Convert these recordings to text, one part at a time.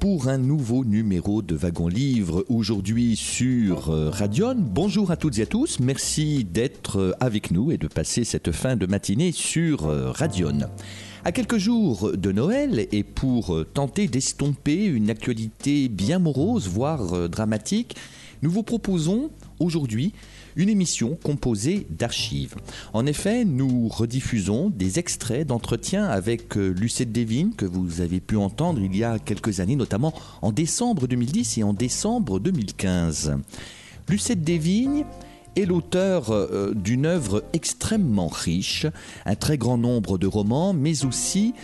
Pour un nouveau numéro de Wagon Livre aujourd'hui sur euh, Radion. Bonjour à toutes et à tous, merci d'être euh, avec nous et de passer cette fin de matinée sur euh, Radion. À quelques jours de Noël et pour tenter d'estomper une actualité bien morose, voire dramatique, nous vous proposons aujourd'hui une émission composée d'archives. En effet, nous rediffusons des extraits d'entretiens avec euh, Lucette Devine que vous avez pu entendre il y a quelques années, notamment en décembre 2010 et en décembre 2015. Lucette Desvignes est l'auteur euh, d'une œuvre extrêmement riche, un très grand nombre de romans, mais aussi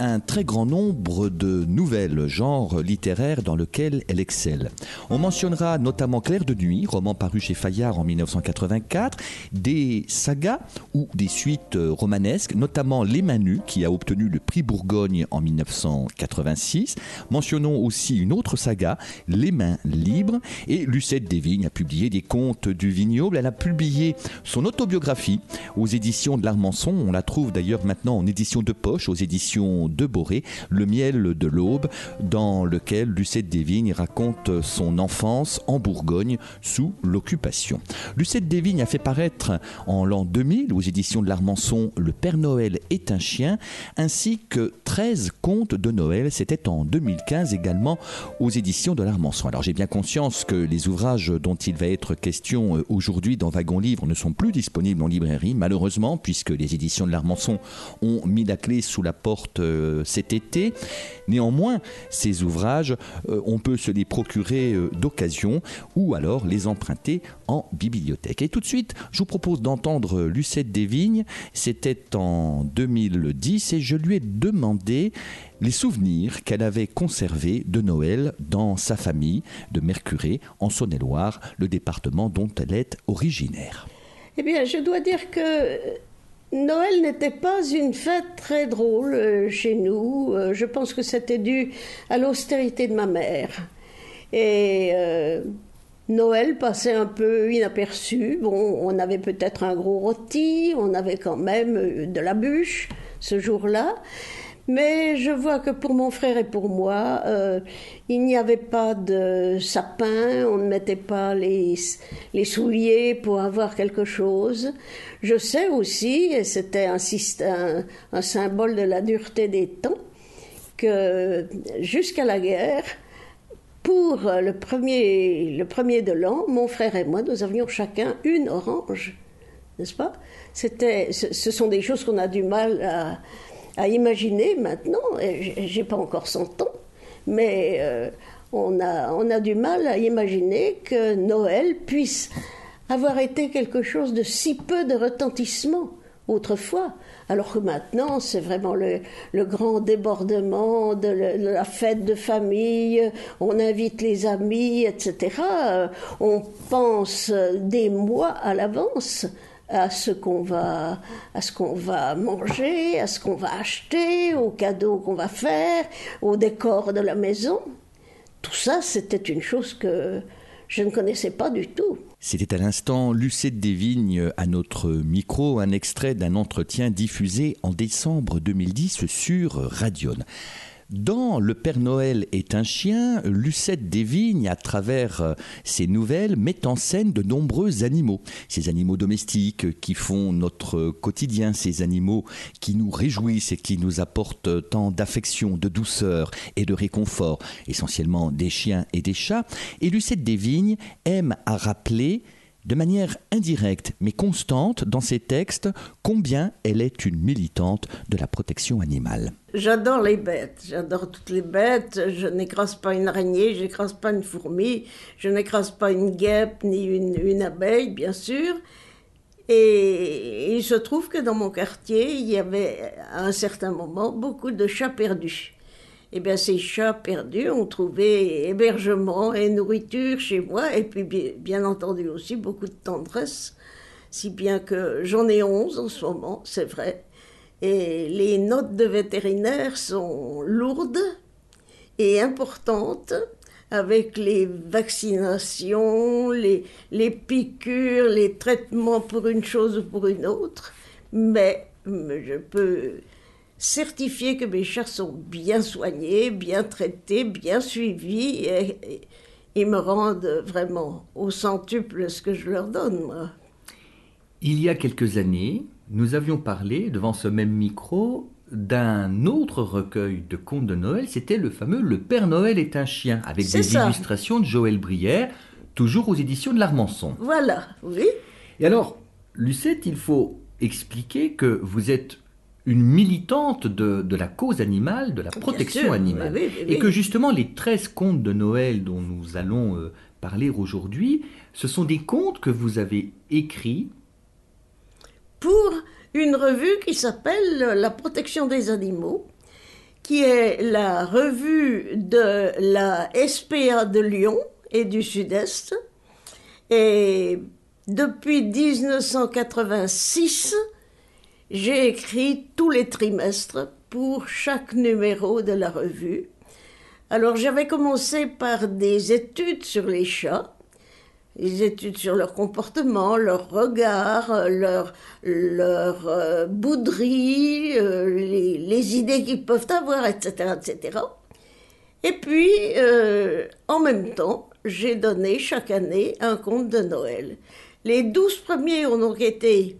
un très grand nombre de nouvelles genres littéraires dans lesquels elle excelle. On mentionnera notamment Claire de Nuit, roman paru chez Fayard en 1984, des sagas ou des suites romanesques, notamment Les Manus, qui a obtenu le prix Bourgogne en 1986. Mentionnons aussi une autre saga, Les Mains Libres, et Lucette Desvignes a publié des contes du vignoble. Elle a publié son autobiographie aux éditions de l'Armançon. On la trouve d'ailleurs maintenant en édition de poche aux éditions de Boré, Le miel de l'aube, dans lequel Lucette Desvignes raconte son enfance en Bourgogne sous l'occupation. Lucette Desvignes a fait paraître en l'an 2000 aux éditions de l'Armançon Le Père Noël est un chien, ainsi que 13 contes de Noël. C'était en 2015 également aux éditions de l'Armançon. Alors j'ai bien conscience que les ouvrages dont il va être question euh, aujourd'hui dans Wagon Livre ne sont plus disponibles en librairie, malheureusement, puisque les éditions de l'Armançon ont mis la clé sous la porte euh, cet été. Néanmoins, ces ouvrages, euh, on peut se les procurer euh, d'occasion ou alors les emprunter en bibliothèque. Et tout de suite, je vous propose d'entendre Lucette Desvignes. C'était en 2010 et je lui ai demandé les souvenirs qu'elle avait conservés de Noël dans sa famille de Mercuré, en Saône-et-Loire, le département dont elle est originaire. Eh bien, je dois dire que Noël n'était pas une fête très drôle euh, chez nous. Euh, je pense que c'était dû à l'austérité de ma mère. Et euh, Noël passait un peu inaperçu. Bon, on avait peut-être un gros rôti, on avait quand même de la bûche ce jour-là. Mais je vois que pour mon frère et pour moi, euh, il n'y avait pas de sapin, on ne mettait pas les, souliers pour avoir quelque chose. Je sais aussi, et c'était un symbole de la dureté des temps, que jusqu'à la guerre, pour le premier, le premier de l'an, mon frère et moi, nous avions chacun une orange, n'est-ce pas? C'était, ce sont des choses qu'on a du mal à, à imaginer maintenant, j'ai pas encore 100 ans, mais euh, on, a, on a du mal à imaginer que Noël puisse avoir été quelque chose de si peu de retentissement autrefois, alors que maintenant c'est vraiment le, le, grand débordement de, la fête de famille, on invite les amis, etc. On pense des mois à l'avance à ce qu'on va, à ce qu'on va manger, à ce qu'on va acheter, aux cadeaux qu'on va faire, au décor de la maison. Tout ça, c'était une chose que je ne connaissais pas du tout. C'était à l'instant Lucette Desvignes à notre micro, un extrait d'un entretien diffusé en décembre 2010 sur Radion. Dans Le Père Noël est un chien, Lucette Desvignes, à travers euh, ses nouvelles, met en scène de nombreux animaux. Ces animaux domestiques qui font notre quotidien, ces animaux qui nous réjouissent et qui nous apportent tant d'affection, de douceur et de réconfort, essentiellement des chiens et des chats. Et Lucette Desvignes aime à rappeler de manière indirecte mais constante dans ses textes combien elle est une militante de la protection animale. J'adore les bêtes, j'adore toutes les bêtes. Je n'écrase pas une araignée, je n'écrase pas une fourmi, je n'écrase pas une guêpe ni une, abeille, bien sûr. Et il se trouve que dans mon quartier, il y avait à un certain moment beaucoup de chats perdus eh bien, ces chats perdus ont trouvé hébergement et nourriture chez moi, et puis bien, entendu aussi beaucoup de tendresse, si bien que j'en ai onze en ce moment, c'est vrai. Et les notes de vétérinaire sont lourdes et importantes, avec les vaccinations, les, les piqûres, les traitements pour une chose ou pour une autre. Mais je peux certifier que mes chats sont bien soignés, bien traités, bien suivis et, ils me rendent vraiment au centuple ce que je leur donne, moi. Il y a quelques années, nous avions parlé devant ce même micro d'un autre recueil de contes de Noël, c'était le fameux Le Père Noël est un chien, avec des illustrations de Joël Brière, toujours aux éditions de l'Armançon. Voilà, oui. Et alors, Lucette, il faut expliquer que vous êtes une militante de, la cause animale, de la protection animale. Et que justement, les 13 contes de Noël dont nous allons euh, parler aujourd'hui, ce sont des contes que vous avez écrits pour une revue qui s'appelle La protection des animaux, qui est la revue de la SPA de Lyon et du Sud-Est. Et depuis 1986, j'ai écrit tous les trimestres pour chaque numéro de la revue. Alors j'avais commencé par des études sur les chats, des études sur leur comportement, leur regard, leur, leur euh, bouderie, euh, les, idées qu'ils peuvent avoir, etc. etc. Et puis, euh, en même temps, j'ai donné chaque année un conte de Noël. Les douze premiers ont donc été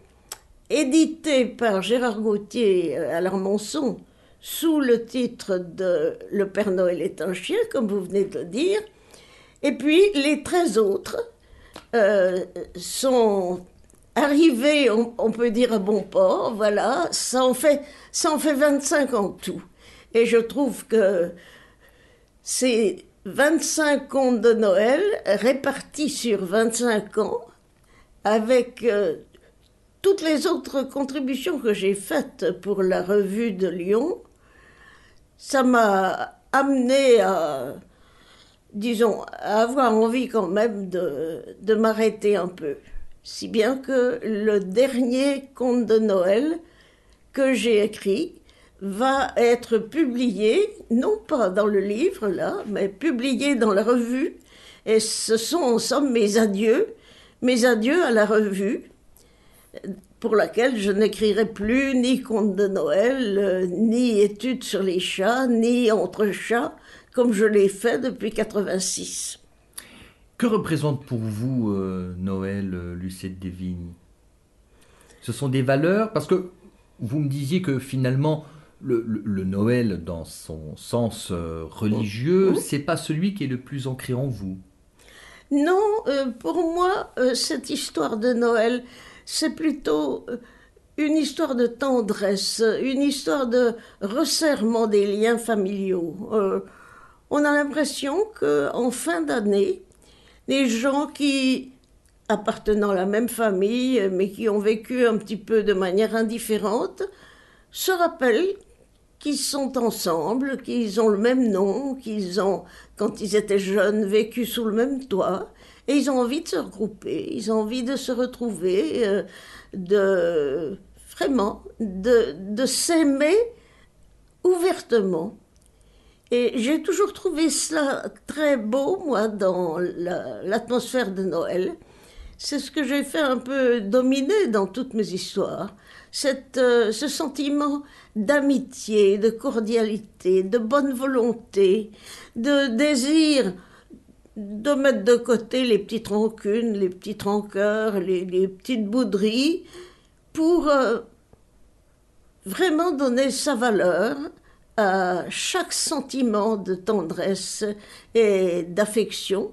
édité par Gérard Gauthier euh, à l'Armançon sous le titre de Le Père Noël est un chien, comme vous venez de le dire. Et puis les 13 autres euh, sont arrivés, on, peut dire, à bon port. Voilà, ça en, fait, ça en fait 25 en tout. Et je trouve que ces 25 contes de Noël répartis sur 25 ans, avec euh, toutes les autres contributions que j'ai faites pour la revue de Lyon, ça m'a amené à, disons, à avoir envie quand même de, m'arrêter un peu. Si bien que le dernier conte de Noël que j'ai écrit va être publié, non pas dans le livre là, mais publié dans la revue. Et ce sont en somme mes adieux, mes adieux à la revue pour laquelle je n'écrirai plus ni contes de Noël, euh, ni études sur les chats, ni entre chats, comme je l'ai fait depuis 86. Que représente pour vous euh, Noël, euh, Lucette Desvignes? Ce sont des valeurs Parce que vous me disiez que finalement, le, Noël, dans son sens religieux, mmh. c'est pas celui qui est le plus ancré en vous. Non, pour moi, cette histoire de Noël, c'est plutôt euh, une histoire de tendresse, une histoire de resserrement des liens familiaux. Euh, on a l'impression qu'en fin d'année, les gens qui appartenant à la même famille, mais qui ont vécu un petit peu de manière indifférente, se rappellent qu'ils sont ensemble, qu'ils ont le même nom, qu'ils ont, quand ils étaient jeunes, vécu sous le même toit, et ils ont envie de se regrouper, ils ont envie de se retrouver, euh, de vraiment de, de s'aimer ouvertement. Et j'ai toujours trouvé cela très beau, moi, dans l'atmosphère de Noël. C'est ce que j'ai fait un peu dominer dans toutes mes histoires. Cette, euh, ce sentiment d'amitié, de cordialité, de bonne volonté, de désir de mettre de côté les petites rancunes, les petites rancœurs, les, petites bouderies, pour euh, vraiment donner sa valeur à chaque sentiment de tendresse et d'affection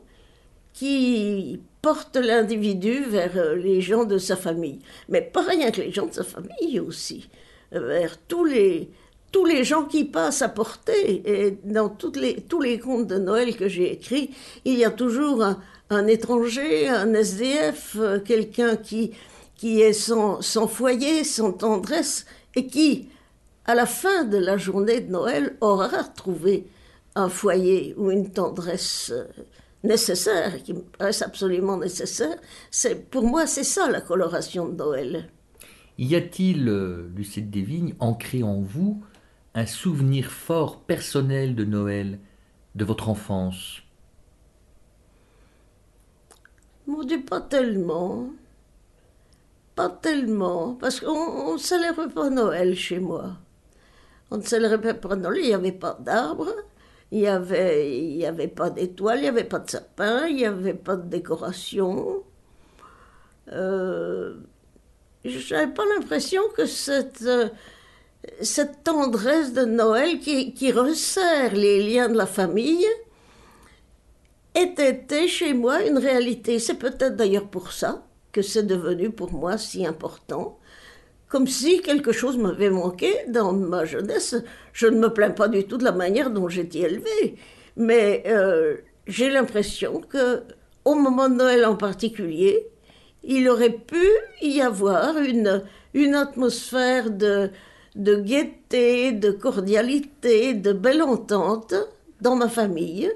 qui porte l'individu vers euh, les gens de sa famille. Mais pas rien que les gens de sa famille aussi, vers tous les, tous les gens qui passent à porter. Et dans les, tous les contes de Noël que j'ai écrits, il y a toujours un, étranger, un SDF, euh, quelqu'un qui, qui est sans, sans foyer, sans tendresse, et qui, à la fin de la journée de Noël, aura trouvé un foyer ou une tendresse euh, nécessaire, qui me paraissent absolument nécessaire. C'est, pour moi, c'est ça la coloration de Noël. Y a-t-il, euh, Lucette Desvignes, ancré en vous un souvenir fort personnel de Noël, de votre enfance Mon Dieu, pas tellement. Pas tellement, parce qu'on ne célébrait pas Noël chez moi. On ne célébrait pas Noël, il n'y avait pas d'arbre, il n'y avait, il y avait pas d'étoiles, il n'y avait pas de sapin, il n'y avait pas de décoration. Euh, je n'avais pas l'impression que cette, euh, cette tendresse de Noël qui, resserre les liens de la famille était chez moi une réalité. C'est peut-être d'ailleurs pour ça que c'est devenu pour moi si important comme si quelque chose m'avait manqué dans ma jeunesse. Je ne me plains pas du tout de la manière dont j'étais élevée, mais euh, j'ai l'impression que au moment de Noël en particulier, il aurait pu y avoir une, une atmosphère de, de gaieté, de cordialité, de belle entente dans ma famille.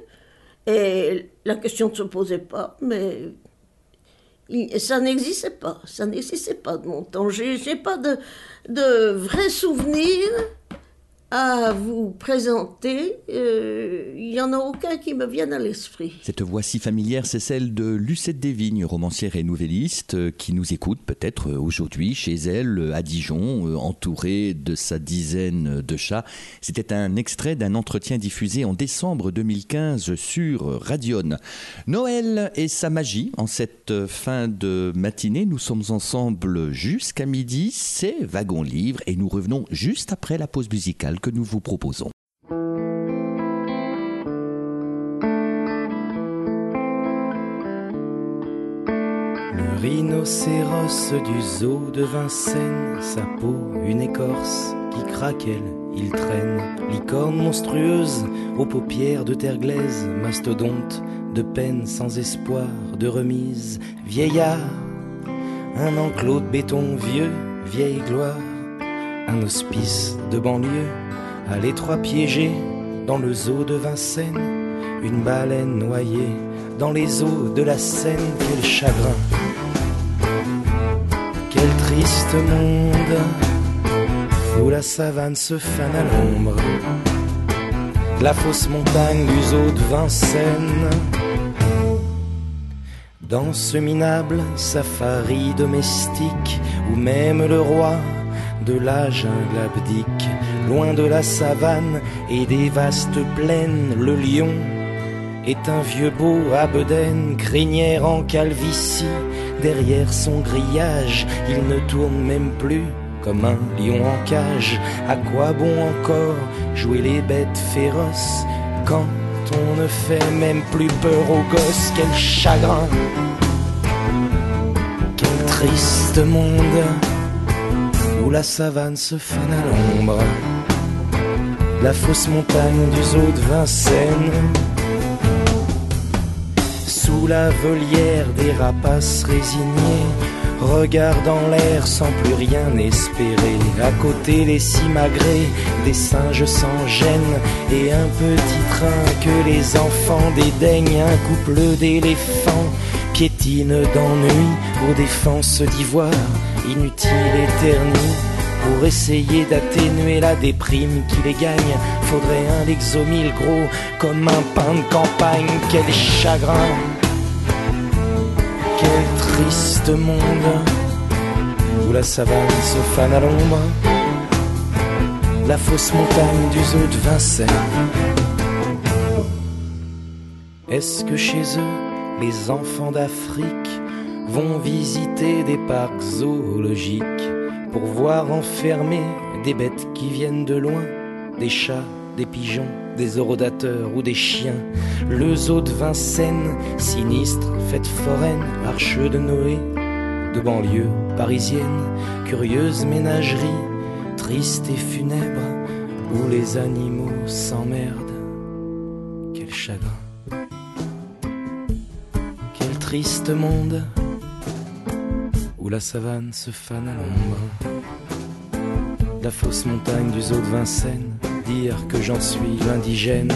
Et la question ne se posait pas, mais ça n'existait pas, ça n'existait pas de mon temps. J'ai, n'ai pas de, de vrais souvenirs à vous présenter. Euh, il n'y en a aucun qui me vienne à l'esprit. Cette voix si familière, c'est celle de Lucette Desvignes, romancière et nouvelliste, euh, qui nous écoute peut-être euh, aujourd'hui chez elle à Dijon, entourée de sa dizaine de chats. C'était un extrait d'un entretien diffusé en décembre 2015 sur Radion. Noël et sa magie, en cette fin de matinée, nous sommes ensemble jusqu'à midi, c'est Wagon Livre et nous revenons juste après la pause musicale que nous vous proposons. Le rhinocéros du zoo de Vincennes, sa peau une écorce qui craquelle, il traîne. Licorne monstrueuse aux paupières de terre glaise, mastodonte de peine sans espoir de remise, vieillard, un enclos de béton vieux, vieille gloire, un hospice de banlieue à l'étroit piégé dans le zoo de Vincennes, une baleine noyée dans les eaux de la Seine, quel chagrin, quel triste monde où la savane se fane à l'ombre, la fausse montagne du zoo de Vincennes. Dans ce minable safari domestique où même le roi de la jungle abdique Loin de la savane et des vastes plaines, le lion est un vieux beau à crinière en calvitie. Derrière son grillage, il ne tourne même plus comme un lion en cage. À quoi bon encore jouer les bêtes féroces quand on ne fait même plus peur aux gosses? Quel chagrin, quel triste monde où la savane se fane à l'ombre la fausse montagne du zoo de Vincennes. Sous la volière des rapaces résignés, regardant l'air sans plus rien espérer. À côté les simagrées, des singes sans gêne et un petit train que les enfants dédaignent. Un couple d'éléphants d'ennui aux défenses d'ivoire, inutile et ternie pour essayer d'atténuer la déprime qui les gagne, faudrait un Lexomil gros comme un pain de campagne. Quel chagrin, quel triste monde où la savane se fane à l'ombre, la fausse montagne du zoo de Vincennes. Est-ce que chez eux, les enfants d'Afrique vont visiter des parcs zoologiques? pour voir enfermer des bêtes qui viennent de loin, des chats, des pigeons, des orodateurs ou des chiens. Le zoo de Vincennes, sinistre, fête foraine, arche de Noé, de banlieue parisienne, curieuse ménagerie, triste et funèbre, où les animaux s'emmerdent. Quel chagrin. Triste monde où la savane se fane à l'ombre. La fausse montagne du zoo de Vincennes, dire que j'en suis l'indigène.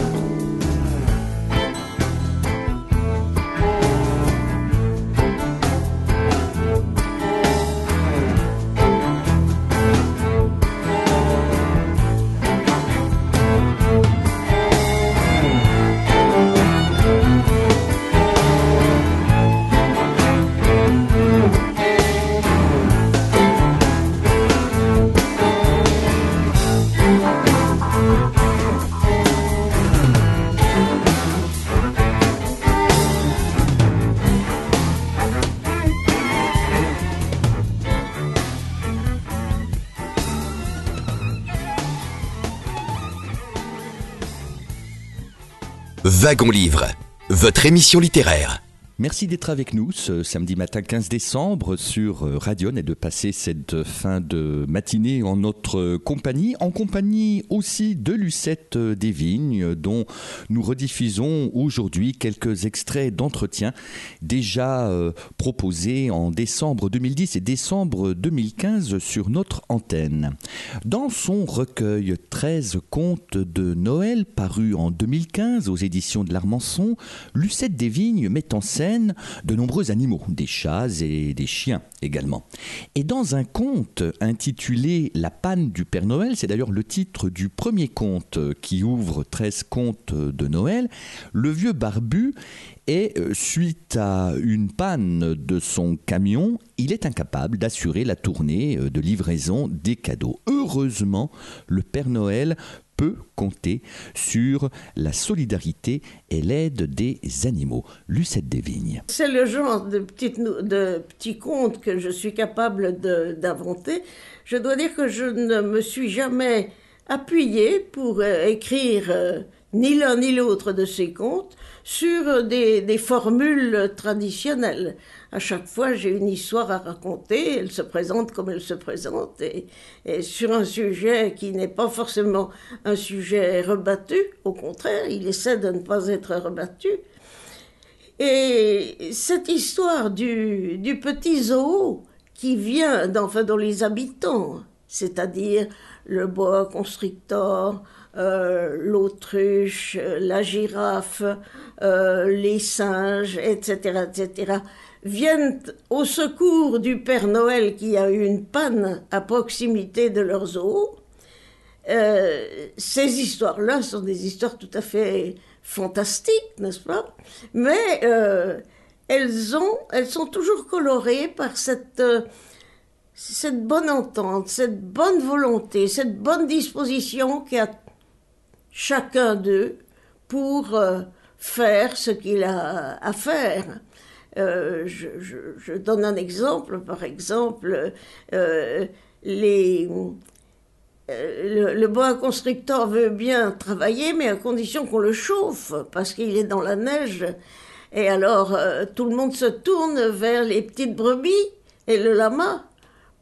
Wagon Livre, votre émission littéraire. Merci d'être avec nous ce samedi matin 15 décembre sur euh, Radion et de passer cette fin de matinée en notre compagnie, en compagnie aussi de Lucette Desvignes dont nous rediffusons aujourd'hui quelques extraits d'entretien déjà euh, proposés en décembre 2010 et décembre 2015 sur notre antenne. Dans son recueil 13 contes de Noël paru en 2015 aux éditions de l'Armançon, Lucette Desvignes met en scène de nombreux animaux, des chats et des chiens également. Et dans un conte intitulé La panne du Père Noël, c'est d'ailleurs le titre du premier conte qui ouvre 13 contes de Noël, le vieux barbu est, euh, suite à une panne de son camion, il est incapable d'assurer la tournée euh, de livraison des cadeaux. Heureusement, le Père Noël peut compter sur la solidarité et l'aide des animaux. Lucette Desvignes. C'est le genre de, petites, de petits contes que je suis capable d'inventer. Je dois dire que je ne me suis jamais appuyée pour euh, écrire euh, ni l'un ni l'autre de ces contes sur des, des formules traditionnelles à chaque fois, j'ai une histoire à raconter, elle se présente comme elle se présente, et, sur un sujet qui n'est pas forcément un sujet rebattu, au contraire, il essaie de ne pas être rebattu. Et cette histoire du, du petit zoo qui vient d'enfin dans les habitants, c'est-à-dire le boa constrictor, euh, l'autruche, la girafe, euh, les singes, etc., etc., viennent au secours du Père Noël qui a eu une panne à proximité de leurs. Euh, ces histoires-là sont des histoires tout à fait fantastiques, n'est-ce pas? Mais euh, elles, ont, elles sont toujours colorées par cette, cette bonne entente, cette bonne volonté, cette bonne disposition qu'a chacun d'eux pour faire ce qu'il a à faire. Euh, je, donne un exemple, par exemple, euh, euh, le, bois constructeur veut bien travailler, mais à condition qu'on le chauffe, parce qu'il est dans la neige. Et alors, tout le monde se tourne vers les petites brebis et le lama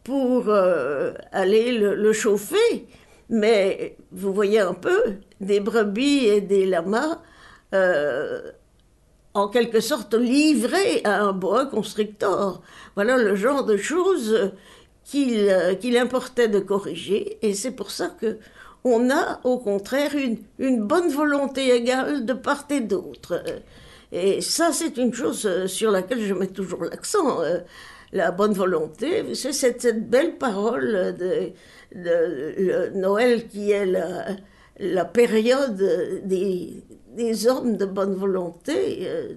pour aller le, chauffer. Mais vous voyez un peu, des brebis et des lamas en quelque sorte livré à un boa constrictor. Voilà le genre de choses qu'il qu'il importait de corriger, et c'est pour ça que on a au contraire une, une bonne volonté égale de part et d'autre. Et ça, c'est une chose sur laquelle je mets toujours l'accent. La bonne volonté, c'est cette, belle parole de, de, Noël qui est la, la période des, hommes de bonne volonté, euh,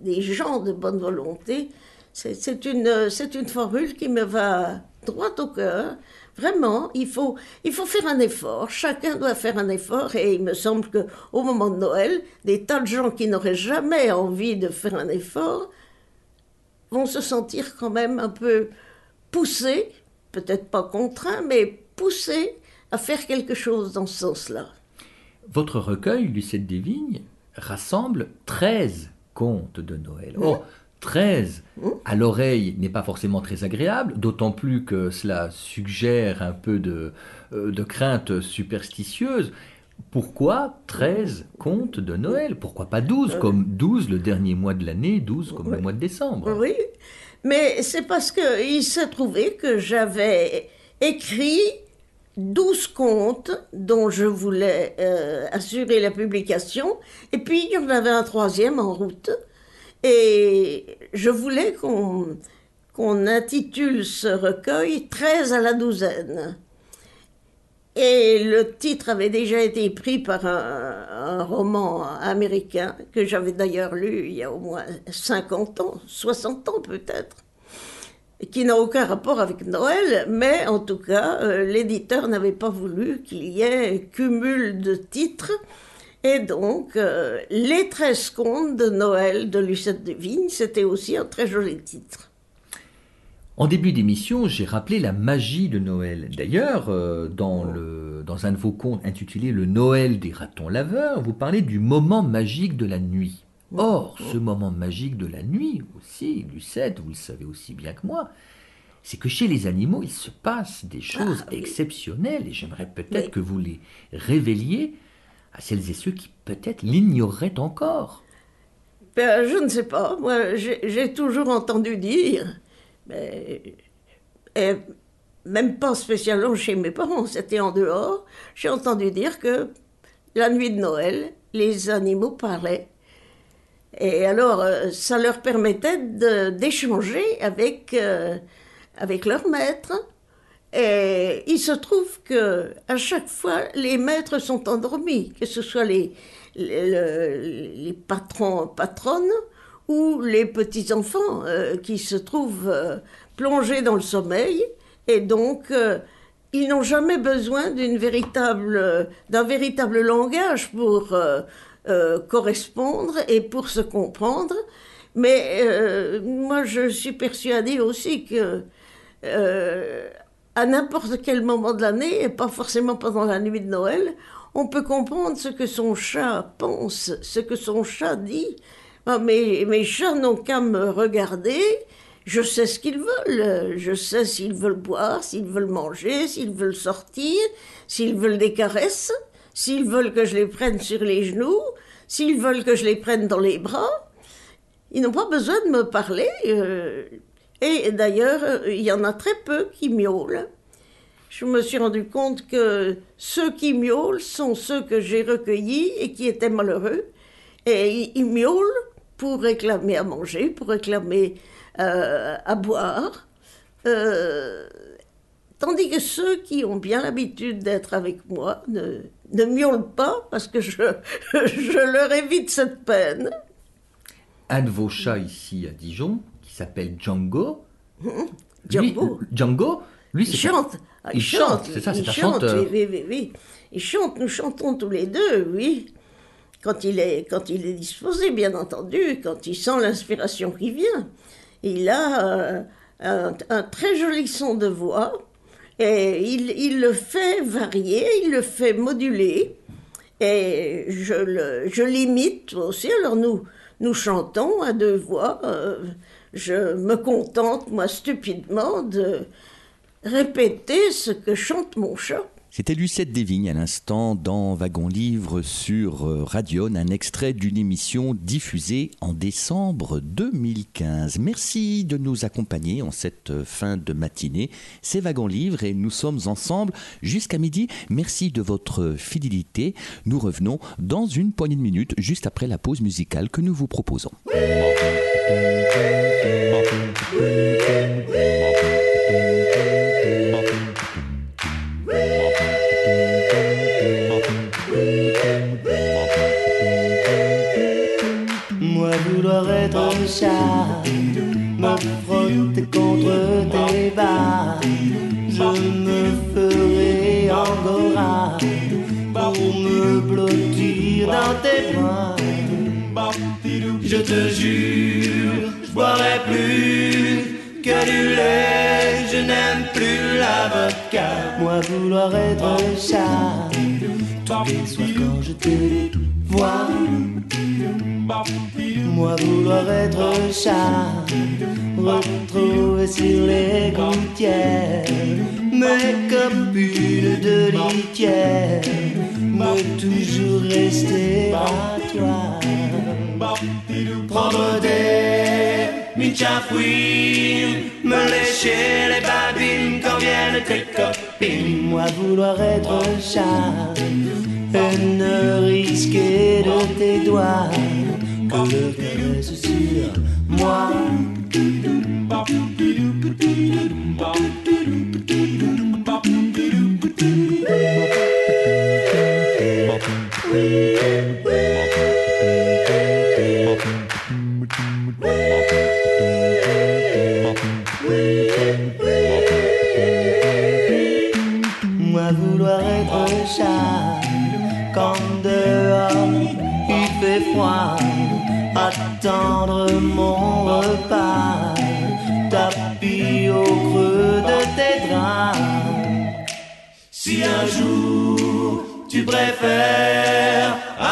des, gens de bonne volonté. C'est une, formule qui me va droit au cœur. Vraiment, il faut, il faut faire un effort. Chacun doit faire un effort. Et il me semble qu'au moment de Noël, des tas de gens qui n'auraient jamais envie de faire un effort vont se sentir quand même un peu poussés, peut-être pas contraints, mais poussés à faire quelque chose dans ce sens-là. Votre recueil, Lucette Desvignes, rassemble 13 contes de Noël. Oh, 13 à l'oreille n'est pas forcément très agréable, d'autant plus que cela suggère un peu de, euh, de crainte superstitieuse. Pourquoi 13 contes de Noël? Pourquoi pas 12 comme 12 le dernier mois de l'année, 12 comme le mois de décembre? Oui, mais c'est parce qu'il s'est trouvé que j'avais écrit 12 contes dont je voulais euh, assurer la publication, et puis il y en avait un troisième en route. Et je voulais qu'on intitule ce recueil 13 à la douzaine. Et le titre avait déjà été pris par un, roman américain que j'avais d'ailleurs lu il y a au moins 50 ans, 60 ans peut-être, qui n'a aucun rapport avec Noël, mais en tout cas, euh, l'éditeur n'avait pas voulu qu'il y ait cumul de titres. Et donc, euh, Les 13 contes de Noël de Lucette de Vigne, c'était aussi un très joli titre. En début d'émission, j'ai rappelé la magie de Noël. D'ailleurs, euh, dans, dans un de vos contes intitulé Le Noël des ratons laveurs, vous parlez du moment magique de la nuit. Or, ce moment magique de la nuit aussi, Lucette, vous le savez aussi bien que moi, c'est que chez les animaux, il se passe des choses exceptionnelles et j'aimerais peut-être Oui. que vous les révéliez à celles et ceux qui peut-être l'ignoreraient encore. Ben, je ne sais pas. Moi, j'ai j'ai toujours entendu dire, mais, et même pas spécialement chez mes parents, c'était en dehors, j'ai entendu dire que la nuit de Noël, les animaux parlaient. Et alors, euh, ça leur permettait d'échanger avec, euh, avec leur maître. Et il se trouve que à chaque fois, les maîtres sont endormis, que ce soit les, les, le- les patrons, patronnes ou les petits-enfants euh, qui se trouvent euh, plongés dans le sommeil. Et donc, ils n'ont jamais besoin d'un véritable langage pour euh, correspondre et pour se comprendre. Mais euh, moi, je suis persuadée aussi que euh, à n'importe quel moment de l'année, et pas forcément pendant la nuit de Noël, on peut comprendre ce que son chat pense, ce que son chat dit. Ah, mes chats n'ont qu'à me regarder, je sais ce qu'ils veulent, je sais s'ils veulent boire, s'ils veulent manger, s'ils veulent sortir, s'ils veulent des caresses, s'ils veulent que je les prenne sur les genoux, s'ils veulent que je les prenne dans les bras. Ils n'ont pas besoin de me parler. euh, et d'ailleurs, il y en a très peu qui miaulent. Je me suis rendu compte que ceux qui miaulent sont ceux que j'ai recueillis et qui étaient malheureux. Et ils- ils miaulent pour réclamer à manger, pour réclamer euh, à boire. Euh, tandis que ceux qui ont bien l'habitude d'être avec moi ne, ne miaulent pas parce que je, je leur évite cette peine. Un de vos chats ici à Dijon, qui s'appelle Django, Django. Lui, Django, lui, Il un- chante. Ah, il chante, c'est ça, c'est un chante, chanteur. Oui, oui, oui, oui. Il chante, nous chantons tous les deux, oui. Quand il est, quand il est disposé, bien entendu, quand il sent l'inspiration qui vient. Il a euh, un, un très joli son de voix et il, le fait varier, il le fait moduler. Et je le- je l'imite aussi. Alors nous, nous chantons à deux voix. euh, je me contente, moi, stupidement, de répéter ce que chante mon chat. C'était Lucette Desvignes à l'instant dans Wagon Livre sur euh, Radion, un extrait d'une émission diffusée en décembre 2015. Merci de nous accompagner en cette euh, fin de matinée. C'est Wagon Livre et nous sommes ensemble jusqu'à midi. Merci de votre fidélité. Nous revenons dans une poignée de minutes juste après la pause musicale que nous vous proposons. Tous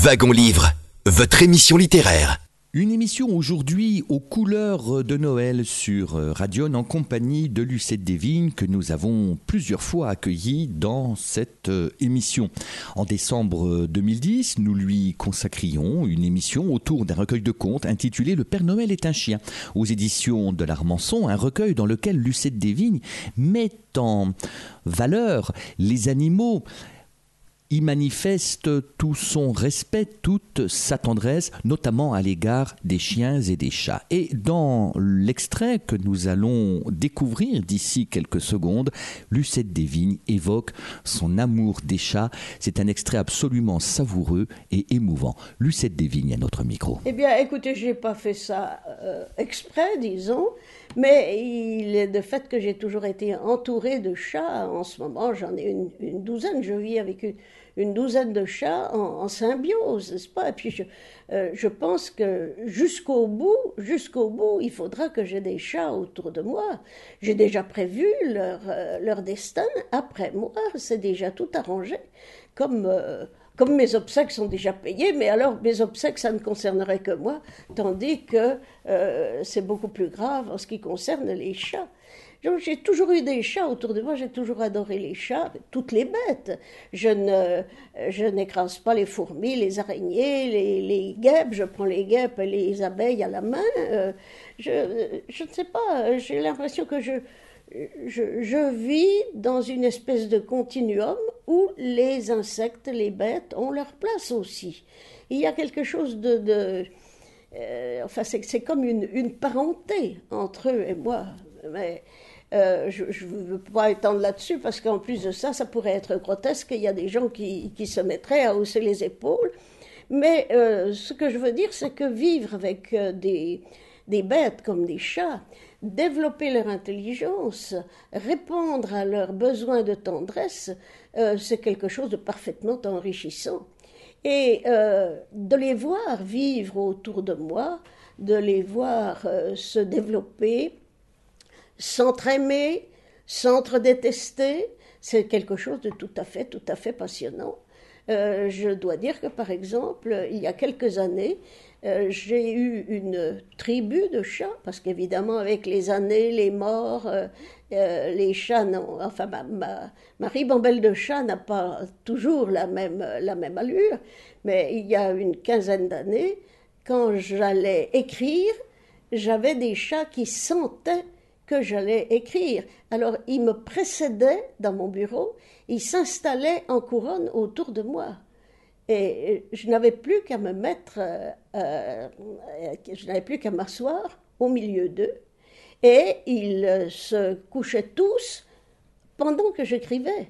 Wagon Livre, votre émission littéraire. Une émission aujourd'hui aux couleurs de Noël sur Radion en compagnie de Lucette Desvignes que nous avons plusieurs fois accueilli dans cette euh, émission. En décembre 2010, nous lui consacrions une émission autour d'un recueil de contes intitulé Le Père Noël est un chien aux éditions de l'Armançon, un recueil dans lequel Lucette Desvignes met en valeur les animaux y manifeste tout son respect, toute sa tendresse, notamment à l'égard des chiens et des chats. Et dans l'extrait que nous allons découvrir d'ici quelques secondes, Lucette Desvignes évoque son amour des chats. C'est un extrait absolument savoureux et émouvant. Lucette Desvignes à notre micro. Eh bien, écoutez, je n'ai pas fait ça euh, exprès, disons, mais il est de fait que j'ai toujours été entourée de chats. En ce moment, j'en ai une, une, douzaine. Je vis avec une, une douzaine de chats en, symbiose, n'est-ce pas? Et puis, je, euh, je pense que jusqu'au bout, jusqu'au bout, il faudra que j'ai des chats autour de moi. J'ai déjà prévu leur, euh, leur destin après moi. C'est déjà tout arrangé. Comme. Euh, comme mes obsèques sont déjà payées, mais alors mes obsèques, ça ne concernerait que moi, tandis que c'est beaucoup plus grave en ce qui concerne les chats. J'ai toujours eu des chats autour de moi, j'ai toujours adoré les chats, toutes les bêtes. Je ne, je n'écrase pas les fourmis, les araignées, les, guêpes, je prends les guêpes les abeilles à la main. Euh, je, je ne sais pas, j'ai l'impression que je, je, je, vis dans une espèce de continuum où les insectes, les bêtes ont leur place aussi. Il y a quelque chose de... de euh, enfin, c'est comme une, une, parenté entre eux et moi. Mais euh, je ne veux pas étendre là-dessus parce qu'en plus de ça, ça pourrait être grotesque. Il y a des gens qui, se mettraient à hausser les épaules. Mais euh, ce que je veux dire, c'est que vivre avec euh, des, des bêtes comme des chats, développer leur intelligence, répondre à leurs besoins de tendresse, c'est quelque chose de parfaitement enrichissant. Et de les voir vivre autour de moi, de les voir se développer, s'entraimer, s'entre-détester, c'est quelque chose de tout à fait, tout à fait passionnant. Euh, je dois dire que, par exemple, il y a quelques années, euh, j'ai eu une tribu de chats, parce qu'évidemment, avec les années, les morts, euh, euh, les chats, non, enfin, ma, ma, ma, ribambelle de chats n'a pas toujours la même, la même allure, mais il y a une quinzaine d'années, quand j'allais écrire, j'avais des chats qui sentaient que j'allais écrire. Alors il me précédait dans mon bureau, il s'installait en couronne autour de moi. Et je n'avais plus qu'à me mettre, euh, euh, je n'avais plus qu'à m'asseoir au milieu d'eux. Et ils se couchaient tous pendant que j'écrivais.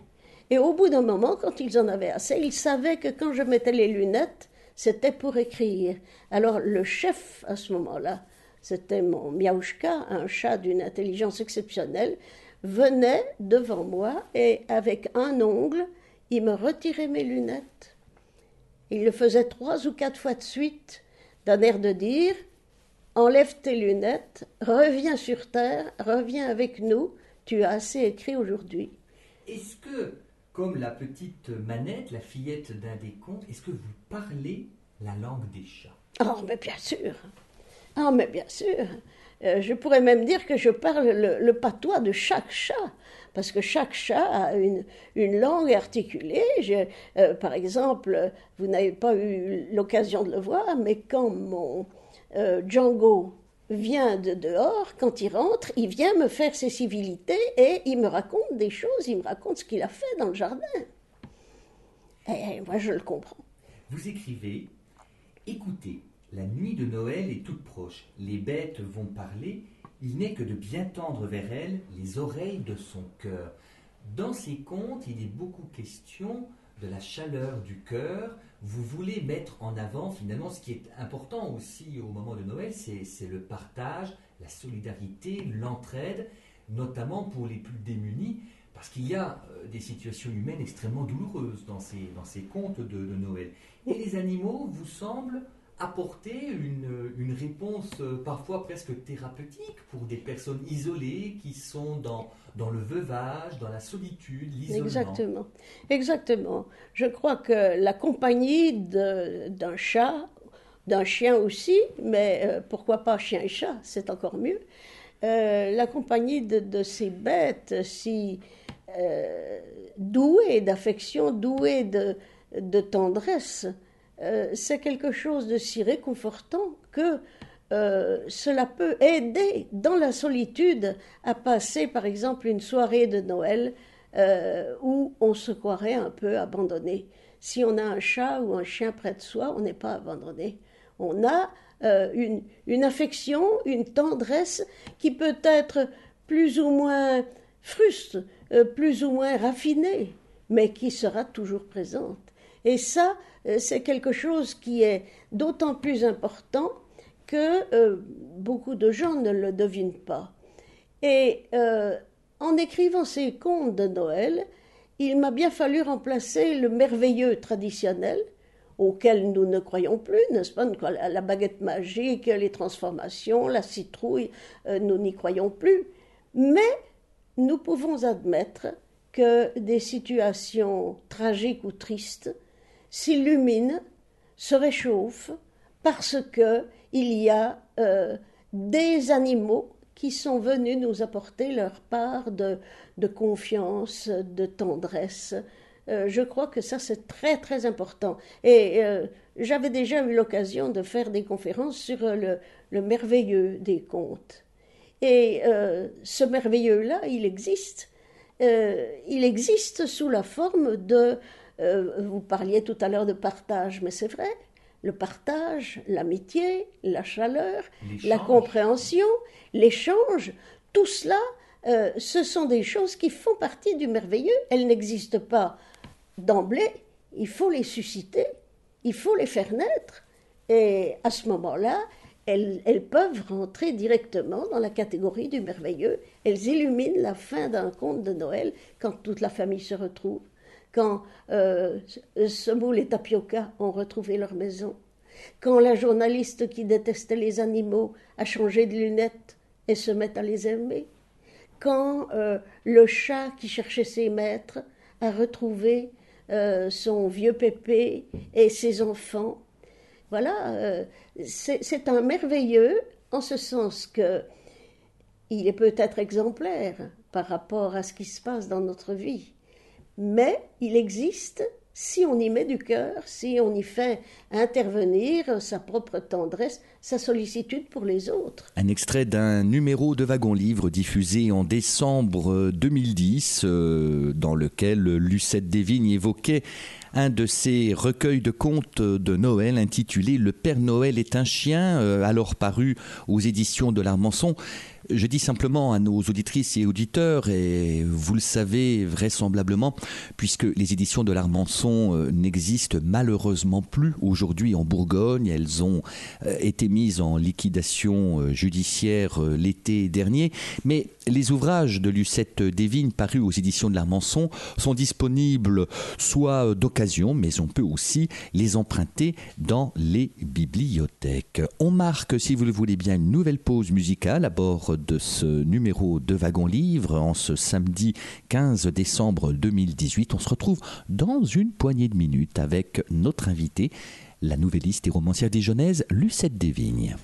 Et au bout d'un moment, quand ils en avaient assez, ils savaient que quand je mettais les lunettes, c'était pour écrire. Alors le chef à ce moment-là, c'était mon Miaushka, un chat d'une intelligence exceptionnelle, venait devant moi et avec un ongle, il me retirait mes lunettes. Il le faisait trois ou quatre fois de suite, d'un air de dire Enlève tes lunettes, reviens sur terre, reviens avec nous, tu as assez écrit aujourd'hui. Est-ce que, comme la petite manette, la fillette d'un des contes, est-ce que vous parlez la langue des chats? Oh, mais bien sûr Ah, mais bien sûr euh, Je pourrais même dire que je parle le, patois de chaque chat parce que chaque chat a une, une langue articulée. Euh, par exemple, vous n'avez pas eu l'occasion de le voir, mais quand mon euh, Django vient de dehors, quand il rentre, il vient me faire ses civilités et il me raconte des choses, il me raconte ce qu'il a fait dans le jardin. Et moi, je le comprends. Vous écrivez Écoutez, la nuit de Noël est toute proche, les bêtes vont parler, il n'est que de bien tendre vers elles les oreilles de son cœur. Dans ces contes, il est beaucoup question de la chaleur du cœur. Vous voulez mettre en avant finalement ce qui est important aussi au moment de Noël, c'est le partage, la solidarité, l'entraide, notamment pour les plus démunis, parce qu'il y a euh, des situations humaines extrêmement douloureuses dans ces, dans ces contes de, de Noël. Et les animaux vous semblent apporter une, réponse euh, parfois presque thérapeutique pour des personnes isolées qui sont dans, dans le veuvage, dans la solitude, l'isolement. Exactement. Exactement. Je crois que la compagnie d'un chat, d'un chien aussi, mais euh, pourquoi pas chien et chat, c'est encore mieux, euh, la compagnie de, ces bêtes si douées d'affection, douées de tendresse, euh, c'est quelque chose de si réconfortant que euh, cela peut aider dans la solitude à passer par exemple une soirée de Noël euh, où on se croirait un peu abandonné. Si on a un chat ou un chien près de soi, on n'est pas abandonné. On a une, une, affection, une tendresse qui peut être plus ou moins fruste, plus ou moins raffinée, mais qui sera toujours présente. Et ça, euh, c'est quelque chose qui est d'autant plus important que euh, beaucoup de gens ne le devinent pas. Et euh, en écrivant ces contes de Noël, il m'a bien fallu remplacer le merveilleux traditionnel, auquel nous ne croyons plus, n'est-ce pas La baguette magique, les transformations, la citrouille, nous n'y croyons plus. Mais nous pouvons admettre que des situations tragiques ou tristes s'illumine, se réchauffe, parce que il y a euh, des animaux qui sont venus nous apporter leur part de, confiance, de tendresse. Euh, je crois que ça c'est très très important. Et euh, j'avais déjà eu l'occasion de faire des conférences sur le, le merveilleux des contes. Et ce merveilleux-là, il existe. il existe sous la forme de euh, vous parliez tout à l'heure de partage, mais c'est vrai. Le partage, l'amitié, la chaleur, la compréhension, l'échange, tout cela, euh, ce sont des choses qui font partie du merveilleux. Elles n'existent pas d'emblée. Il faut les susciter, il faut les faire naître. Et à ce moment-là, elles, elles, peuvent rentrer directement dans la catégorie du merveilleux. Elles illuminent la fin d'un conte de Noël quand toute la famille se retrouve quand euh, Semoule et Tapioca ont retrouvé leur maison, quand la journaliste qui détestait les animaux a changé de lunettes et se met à les aimer, quand euh, le chat qui cherchait ses maîtres a retrouvé euh, son vieux pépé et ses enfants. Voilà, euh, c'est un merveilleux en ce sens que il est peut-être exemplaire par rapport à ce qui se passe dans notre vie mais il existe, si on y met du cœur, si on y fait intervenir sa propre tendresse, sa sollicitude pour les autres. Un extrait d'un numéro de Wagon Livre diffusé en décembre 2010, euh, dans lequel Lucette Desvignes évoquait un de ses recueils de contes de Noël intitulé Le Père Noël est un chien, euh, alors paru aux éditions de l'Armançon. Je dis simplement à nos auditrices et auditeurs, et vous le savez vraisemblablement, puisque les éditions de l'Armançon euh, n'existent malheureusement plus aujourd'hui en Bourgogne, elles ont euh, été mises en liquidation euh, judiciaire l'été dernier, mais les ouvrages de Lucette Desvignes parus aux éditions de l'Armançon sont disponibles soit d'occasion, mais on peut aussi les emprunter dans les bibliothèques. On marque, si vous le voulez bien, une nouvelle pause musicale à bord de ce numéro de Wagon Livre en ce samedi 15 décembre 2018. On se retrouve dans une poignée de minutes avec notre invité, la nouvelliste et romancière dijonnaise Lucette Desvignes.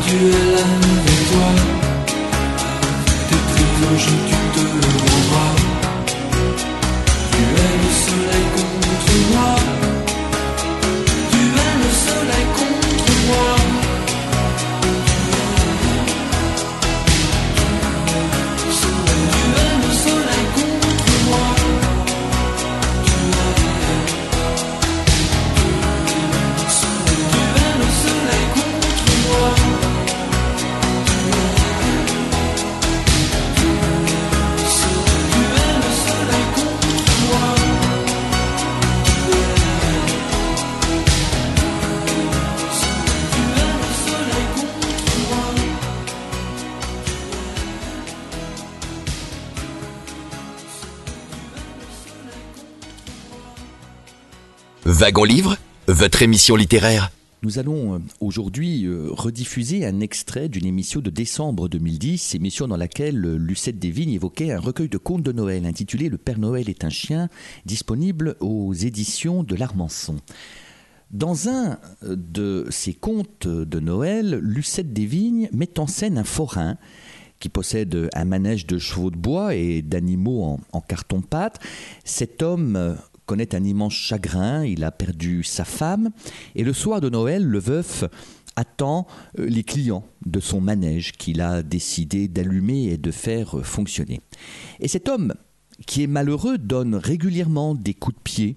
duel avec toi Depuis aujourd'hui Wagon Livre, votre émission littéraire. Nous allons euh, aujourd'hui euh, rediffuser un extrait d'une émission de décembre 2010, émission dans laquelle euh, Lucette Desvignes évoquait un recueil de contes de Noël intitulé Le Père Noël est un chien, disponible aux éditions de l'Armançon. Dans un de ces contes de Noël, Lucette Desvignes met en scène un forain qui possède un manège de chevaux de bois et d'animaux en, carton-pâte. Cet homme connaît un immense chagrin, il a perdu sa femme, et le soir de Noël, le veuf attend euh, les clients de son manège qu'il a décidé d'allumer et de faire fonctionner. Et cet homme, qui est malheureux, donne régulièrement des coups de pied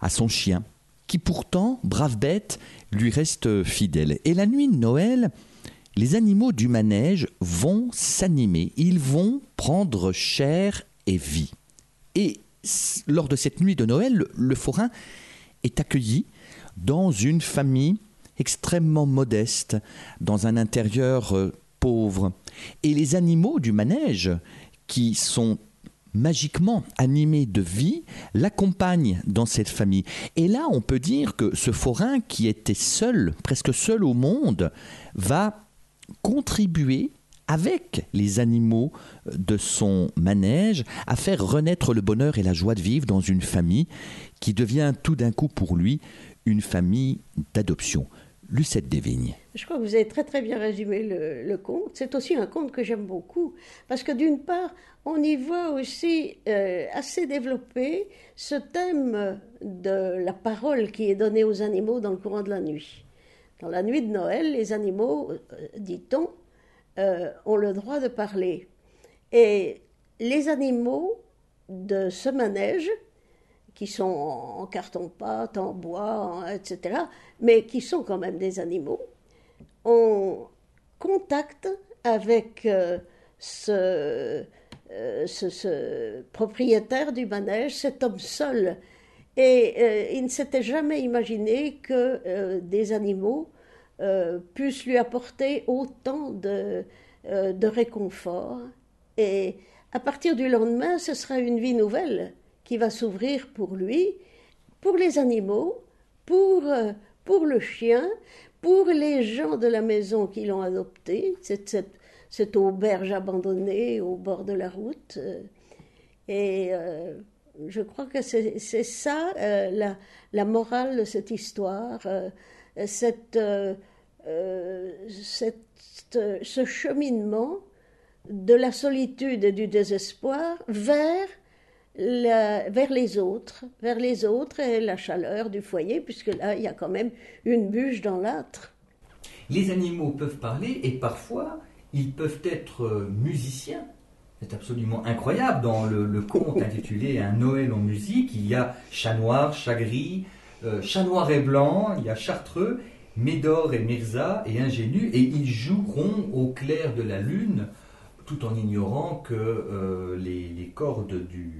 à son chien, qui pourtant, brave bête, lui reste fidèle. Et la nuit de Noël, les animaux du manège vont s'animer, ils vont prendre chair et vie. Et lors de cette nuit de Noël, le, forain est accueilli dans une famille extrêmement modeste, dans un intérieur euh, pauvre. Et les animaux du manège, qui sont magiquement animés de vie, l'accompagnent dans cette famille. Et là, on peut dire que ce forain qui était seul, presque seul au monde, va contribuer avec les animaux de son manège à faire renaître le bonheur et la joie de vivre dans une famille qui devient tout d'un coup pour lui une famille d'adoption. Lucette Desvignes. Je crois que vous avez très très bien résumé le, conte. C'est aussi un conte que j'aime beaucoup parce que d'une part, on y voit aussi euh, assez développé ce thème de la parole qui est donnée aux animaux dans le courant de la nuit. Dans la nuit de Noël, les animaux, euh, dit-on, euh, ont le droit de parler. Et les animaux de ce manège, qui sont en carton-pâte, en bois, etc., mais qui sont quand même des animaux, ont contact avec euh, euh, ce, propriétaire du manège, cet homme seul. Et il ne s'était jamais imaginé que des animaux euh, puisse lui apporter autant de, euh, de réconfort. Et à partir du lendemain, ce sera une vie nouvelle qui va s'ouvrir pour lui, pour les animaux, pour, euh, pour le chien, pour les gens de la maison qui l'ont adopté, cette, cette, auberge abandonnée au bord de la route. Et je crois que c'est ça la, la, morale de cette histoire, cette euh, ce cheminement de la solitude et du désespoir vers, vers les autres, vers les autres et la chaleur du foyer, puisque là, il y a quand même une bûche dans l'âtre. Les animaux peuvent parler et parfois, ils peuvent être euh, musiciens. C'est absolument incroyable. Dans le, conte intitulé Un Noël en musique, il y a chat noir, chat gris, euh, chat noir et blanc, il y a chartreux, Médor et Mirza et Ingénu, et ils joueront au clair de la lune, tout en ignorant que, euh, les, cordes du,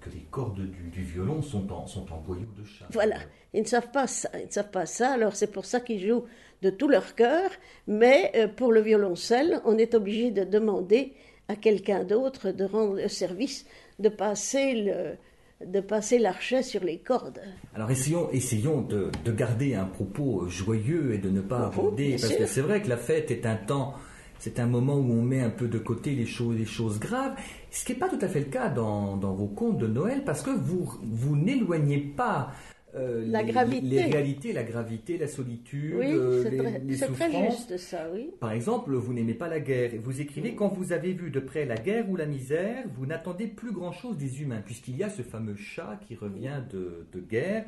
que les cordes du, violon sont en, sont en boyaux de chat. Voilà, ils ne savent pas ça, ils ne savent pas ça, alors c'est pour ça qu'ils jouent de tout leur cœur, mais euh, pour le violoncelle, on est obligé de demander à quelqu'un d'autre de rendre le service, de passer le, de passer l'archet sur les cordes. Alors essayons, essayons de, garder un propos joyeux et de ne pas aborder, parce que c'est vrai que la fête est un temps, c'est un moment où on met un peu de côté les choses, les choses graves, ce qui n'est pas tout à fait le cas dans, dans, vos contes de Noël, parce que vous, vous n'éloignez pas euh, la les, gravité. les réalités, la gravité, la solitude, oui, euh, les, c'est très juste ça, oui. Par exemple, vous n'aimez pas la guerre. Vous écrivez quand vous avez vu de près la guerre ou la misère, vous n'attendez plus grand-chose des humains, puisqu'il y a ce fameux chat qui revient de, guerre.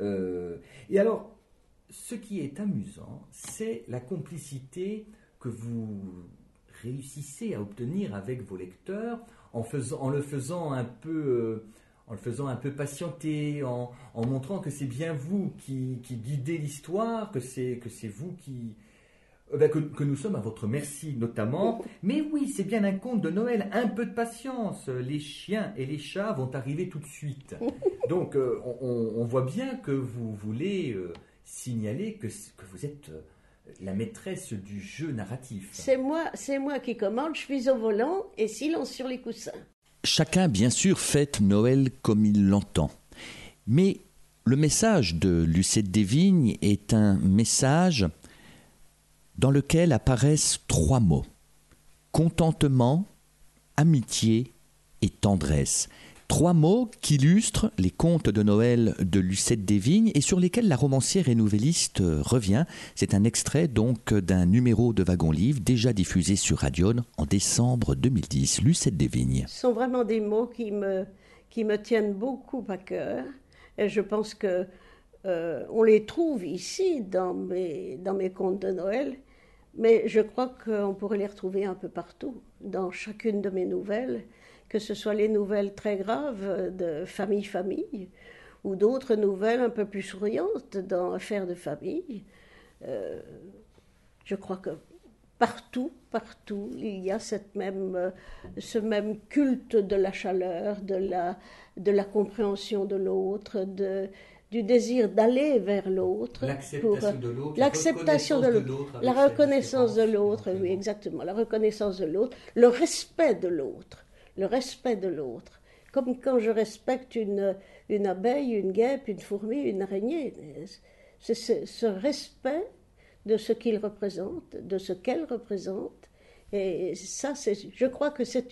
Euh, et alors, ce qui est amusant, c'est la complicité que vous réussissez à obtenir avec vos lecteurs en, faisant, en le faisant un peu en le faisant un peu patienter, en, montrant que c'est bien vous qui, guidez l'histoire, que c'est que c'est vous qui euh, ben, que, nous sommes à votre merci notamment. Mais oui, c'est bien un conte de Noël. Un peu de patience. Les chiens et les chats vont arriver tout de suite. Donc euh, on, voit bien que vous voulez euh, signaler que, que vous êtes la maîtresse du jeu narratif. C'est moi, c'est moi qui commande. Je suis au volant et silence sur les coussins. Chacun, bien sûr, fête Noël comme il l'entend. Mais Le message de Lucette Desvignes est un message dans lequel apparaissent trois mots contentement, amitié et tendresse. Trois mots qui illustrent les contes de Noël de Lucette Desvignes et sur lesquels la romancière et nouvelliste revient. C'est un extrait donc d'un numéro de Wagon Livre déjà diffusé sur Radion en décembre 2010. Lucette Desvignes. Ce sont vraiment des mots qui me, qui me tiennent beaucoup à cœur et je pense que euh, on les trouve ici dans mes, dans mes contes de Noël, mais je crois qu'on pourrait les retrouver un peu partout, dans chacune de mes nouvelles que ce soit les nouvelles très graves de famille-famille ou d'autres nouvelles un peu plus souriantes dans Affaires de famille. Euh, je crois que partout, partout, il y a cette même, ce même culte de la chaleur, de la, de la compréhension de l'autre, de, du désir d'aller vers l'autre. L'acceptation de l'autre. L'acceptation de l'autre. La reconnaissance de l'autre, oui, exactement. La reconnaissance de l'autre, le respect de l'autre le respect de l'autre. Comme quand je respecte une, une abeille, une guêpe, une fourmi, une araignée. C'est ce, respect de ce qu'il représente, de ce qu'elle représente. Et ça, je crois que c'est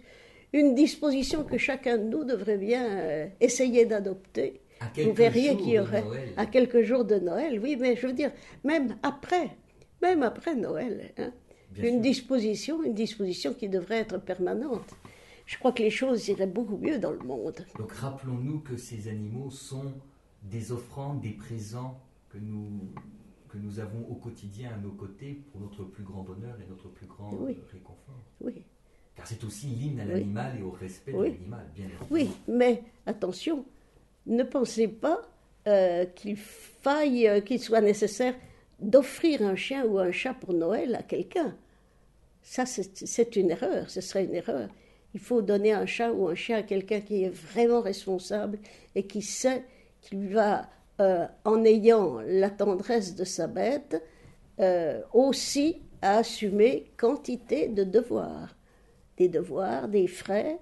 une disposition que chacun de nous devrait bien euh, essayer d'adopter. Vous verriez qu'il y aurait à quelques jours de Noël, oui, mais je veux dire, même après, même après Noël, hein, une disposition, une disposition qui devrait être permanente je crois que les choses iraient beaucoup mieux dans le monde. Donc rappelons-nous que ces animaux sont des offrandes, des présents que nous, que nous avons au quotidien à nos côtés pour notre plus grand bonheur et notre plus grand réconfort. Oui. Car c'est aussi l'hymne à l'animal et au respect de l'animal, bien évidemment. Oui, mais attention, ne pensez pas euh, qu'il faille, euh, qu'il soit nécessaire d'offrir un chien ou un chat pour Noël à quelqu'un. Ça, c'est une erreur, ce serait une erreur. Il faut donner un chat ou un chien à quelqu'un qui est vraiment responsable et qui sait qu'il va, euh, en ayant la tendresse de sa bête, euh, aussi assumer quantité de devoirs. Des devoirs, des frais,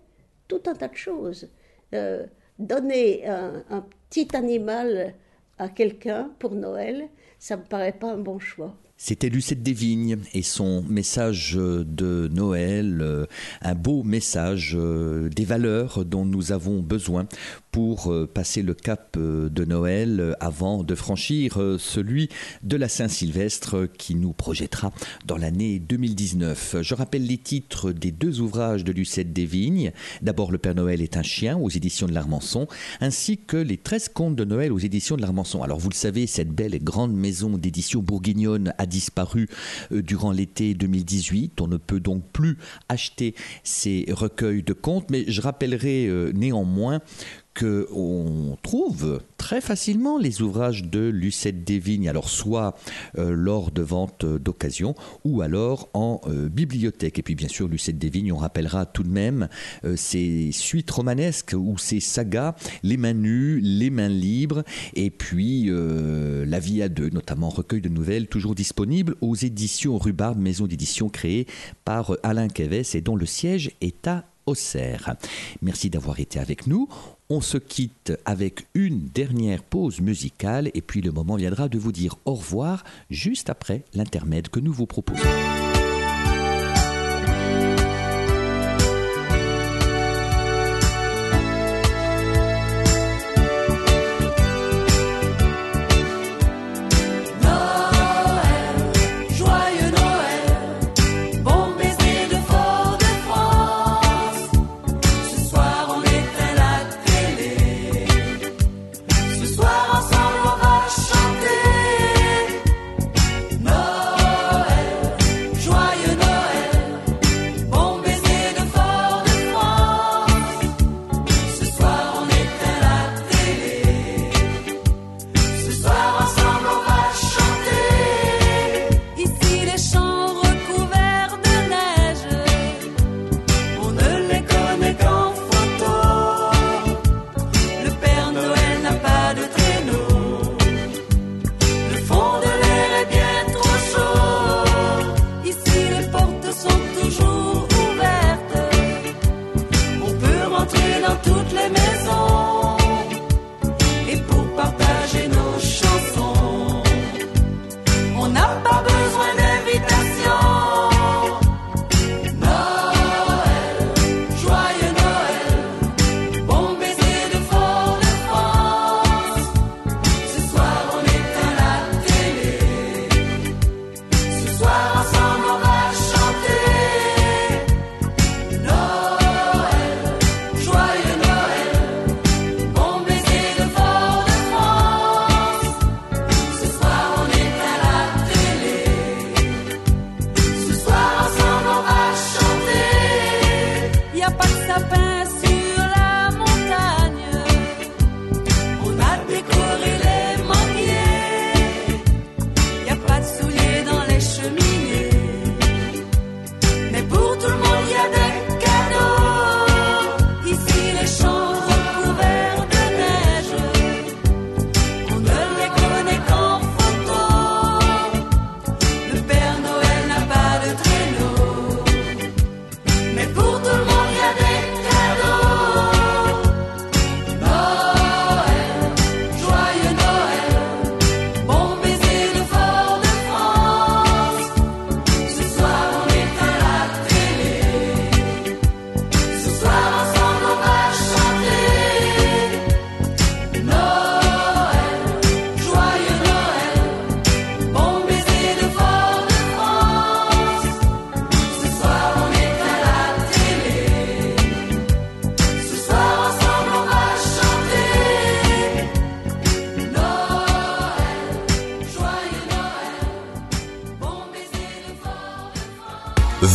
tout un tas de choses. Euh, donner un, un, petit animal à quelqu'un pour Noël, ça ne me paraît pas un bon choix. C'était Lucette Desvignes et son message de Noël, euh, un beau message euh, des valeurs dont nous avons besoin pour euh, passer le cap de Noël avant de franchir celui de la Saint-Sylvestre qui nous projettera dans l'année 2019. Je rappelle les titres des deux ouvrages de Lucette Desvignes. D'abord Le Père Noël est un chien aux éditions de l'Armançon, ainsi que les 13 contes de Noël aux éditions de l'Armançon. Alors vous le savez, cette belle et grande maison d'édition bourguignonne a disparu euh, durant l'été 2018. On ne peut donc plus acheter ces recueils de contes, mais je rappellerai euh, néanmoins qu'on trouve très facilement les ouvrages de Lucette Desvignes, alors soit euh, lors de ventes d'occasion ou alors en euh, bibliothèque. Et puis bien sûr, Lucette Desvignes, on rappellera tout de même euh, ses suites romanesques ou ses sagas, Les mains nues, Les mains libres, et puis La vie à deux, notamment recueil de nouvelles, toujours disponible aux éditions Rhubarbe, maison d'édition créée par Alain Keves et dont le siège est à Merci d'avoir été avec nous. On se quitte avec une dernière pause musicale et puis le moment viendra de vous dire au revoir juste après l'intermède que nous vous proposons.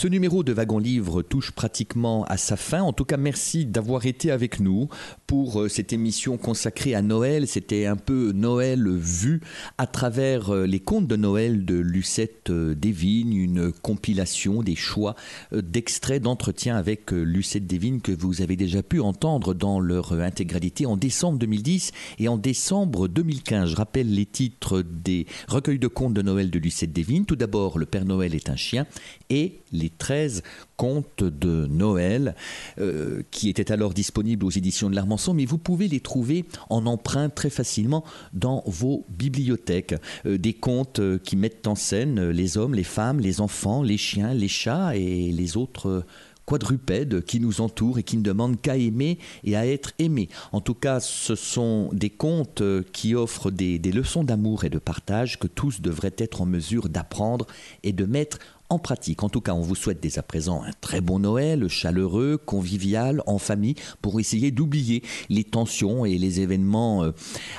Ce numéro de Wagon Livre touche pratiquement à sa fin. En tout cas, merci d'avoir été avec nous pour euh, cette émission consacrée à Noël. C'était un peu Noël vu à travers euh, les contes de Noël de Lucette euh, Desvignes, une compilation des choix d'extraits d'entretien avec Lucette Desvignes que vous avez déjà pu entendre dans leur intégralité en décembre 2010 et en décembre 2015. Je rappelle les titres des recueils de contes de Noël de Lucette Desvignes. Tout d'abord, Le Père Noël est un chien et les 13 contes de Noël euh, qui étaient alors disponibles aux éditions de l'Armançon, mais vous pouvez les trouver en emprunt très facilement dans vos bibliothèques. Euh, des contes euh, qui mettent en scène les hommes, les femmes, les enfants, les chiens, les chats et les autres quadrupèdes qui nous entourent et qui ne demandent qu'à aimer et à être aimés. En tout cas, ce sont des contes qui offrent des, des leçons d'amour et de partage que tous devraient être en mesure d'apprendre et de mettre en pratique. En tout cas, on vous souhaite dès à présent un très bon Noël, chaleureux, convivial, en famille, pour essayer d'oublier les tensions et les événements euh,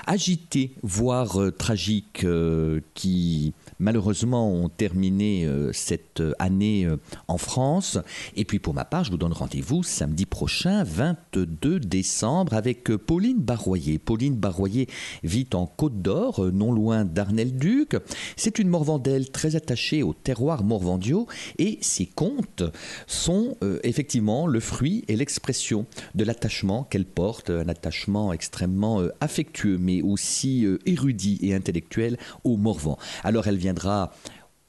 agités, voire euh, tragiques, euh, qui malheureusement ont terminé cette année en France. Et puis pour ma part, je vous donne rendez-vous samedi prochain, 22 décembre, avec Pauline Barroyer. Pauline Barroyer vit en Côte d'Or, non loin d'Arnel-Duc. C'est une Morvandelle très attachée au terroir morvandier et ces contes sont euh, effectivement le fruit et l'expression de l'attachement qu'elle porte, un attachement extrêmement euh, affectueux mais aussi euh, érudit et intellectuel au Morvan. Alors elle viendra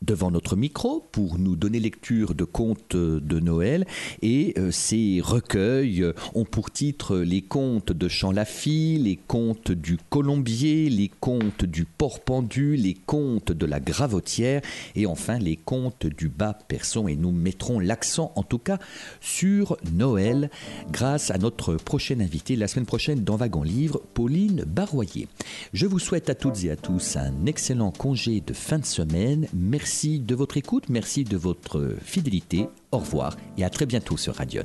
devant notre micro pour nous donner lecture de contes de Noël et euh, ces recueils ont pour titre les contes de Champ-Laffy, les contes du Colombier, les contes du Port Pendu, les contes de la Gravotière et enfin les contes du Bas Person et nous mettrons l'accent en tout cas sur Noël grâce à notre prochaine invitée la semaine prochaine dans Wagon Livre, Pauline Barroyer. Je vous souhaite à toutes et à tous un excellent congé de fin de semaine. Merci Merci de votre écoute, merci de votre fidélité. Au revoir et à très bientôt sur Radion.